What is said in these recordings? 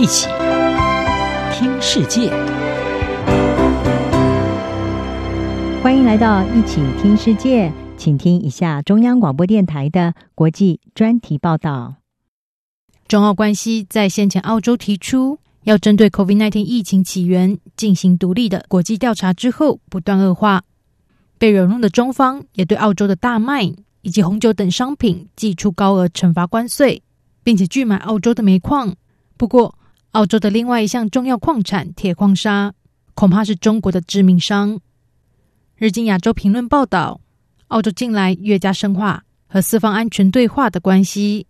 一起听世界，欢迎来到一起听世界，请听一下中央广播电台的国际专题报道。中澳关系在先前澳洲提出要针对 COVID-19 疫情起源进行独立的国际调查之后，不断恶化。被惹怒的中方也对澳洲的大麦以及红酒等商品寄出高额惩罚关税，并且拒买澳洲的煤矿。不过，澳洲的另外一项重要矿产铁矿砂，恐怕是中国的致命伤。日经亚洲评论报道，澳洲近来越加深化和四方安全对话的关系，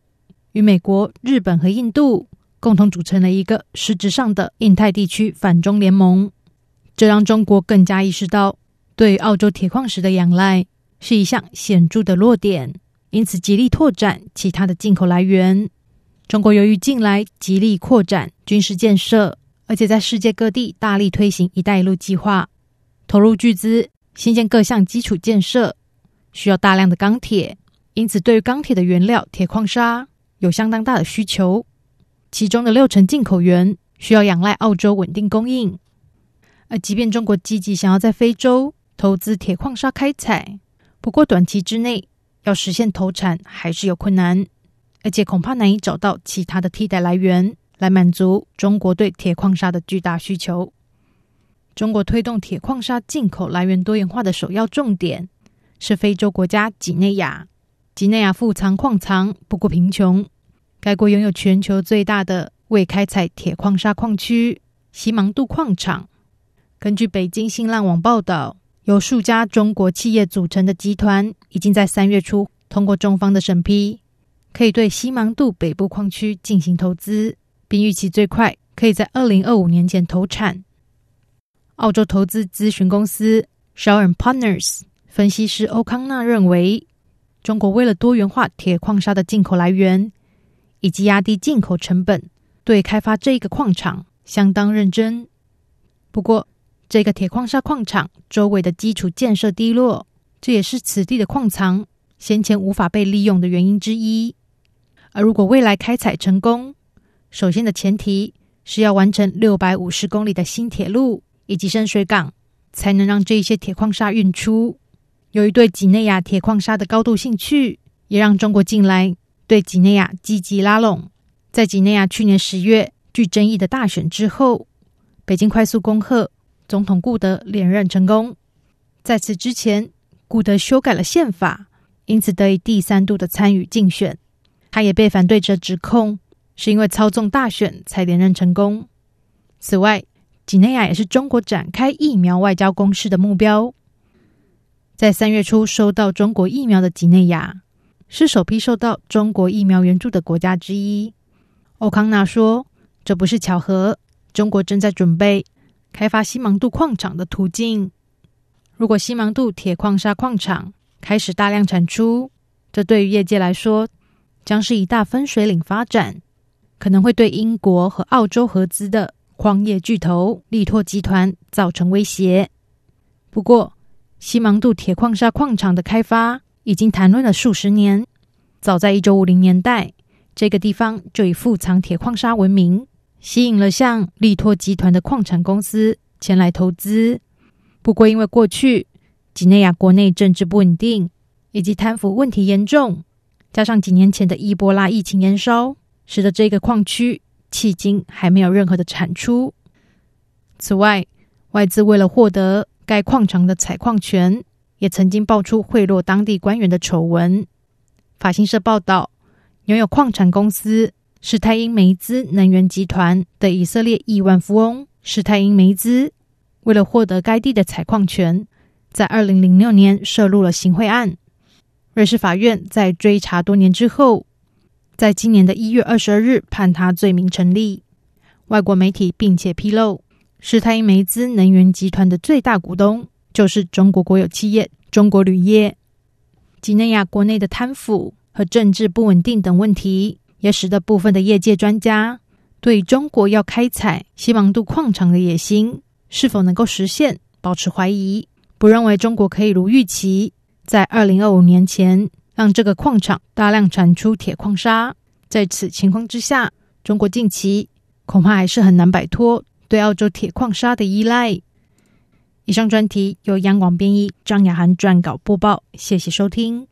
与美国、日本和印度共同组成了一个实质上的印太地区反中联盟。这让中国更加意识到，对澳洲铁矿石的仰赖是一项显著的弱点，因此极力拓展其他的进口来源。中国由于近来极力扩展军事建设，而且在世界各地大力推行“一带一路”计划，投入巨资新建各项基础建设，需要大量的钢铁，因此对于钢铁的原料铁矿砂有相当大的需求。其中的六成进口源需要仰赖澳洲稳定供应。而即便中国积极想要在非洲投资铁矿砂开采，不过短期之内要实现投产还是有困难。而且恐怕难以找到其他的替代来源来满足中国对铁矿砂的巨大需求。中国推动铁矿砂进口来源多元化的首要重点是非洲国家几内亚。几内亚富藏矿藏，不过贫穷。该国拥有全球最大的未开采铁矿砂矿区西芒杜矿场。根据北京新浪网报道，由数家中国企业组成的集团已经在三月初通过中方的审批。可以对西芒杜北部矿区进行投资，并预期最快可以在二零二五年前投产。澳洲投资咨询公司 Shaw and Partners 分析师欧康纳认为，中国为了多元化铁矿砂的进口来源，以及压低进口成本，对开发这个矿场相当认真。不过，这个铁矿砂矿场周围的基础建设低落，这也是此地的矿藏先前无法被利用的原因之一。而如果未来开采成功，首先的前提是要完成六百五十公里的新铁路以及深水港，才能让这一些铁矿砂运出。由于对几内亚铁矿砂的高度兴趣，也让中国近来对几内亚积极拉拢。在几内亚去年十月具争议的大选之后，北京快速恭贺总统顾德连任成功。在此之前，顾德修改了宪法，因此得以第三度的参与竞选。他也被反对者指控是因为操纵大选才连任成功。此外，几内亚也是中国展开疫苗外交攻势的目标。在三月初收到中国疫苗的几内亚，是首批受到中国疫苗援助的国家之一。欧康纳说：“这不是巧合，中国正在准备开发西芒杜矿场的途径。如果西芒杜铁矿砂矿场开始大量产出，这对于业界来说。”将是一大分水岭发展，可能会对英国和澳洲合资的矿业巨头力拓集团造成威胁。不过，西芒杜铁矿砂矿场的开发已经谈论了数十年。早在一九五零年代，这个地方就以富藏铁矿砂闻名，吸引了像力拓集团的矿产公司前来投资。不过，因为过去几内亚国内政治不稳定以及贪腐问题严重。加上几年前的伊波拉疫情延烧，使得这个矿区迄今还没有任何的产出。此外，外资为了获得该矿场的采矿权，也曾经爆出贿赂当地官员的丑闻。法新社报道，拥有矿产公司史泰因梅兹能源集团的以色列亿万富翁史泰因梅兹，为了获得该地的采矿权，在二零零六年涉入了行贿案。瑞士法院在追查多年之后，在今年的一月二十二日判他罪名成立。外国媒体并且披露，史泰因梅兹能源集团的最大股东就是中国国有企业中国铝业。几内亚国内的贪腐和政治不稳定等问题，也使得部分的业界专家对中国要开采西芒杜矿场的野心是否能够实现保持怀疑，不认为中国可以如预期。在二零二五年前，让这个矿场大量产出铁矿砂。在此情况之下，中国近期恐怕还是很难摆脱对澳洲铁矿砂的依赖。以上专题由央广编译张雅涵撰稿播报，谢谢收听。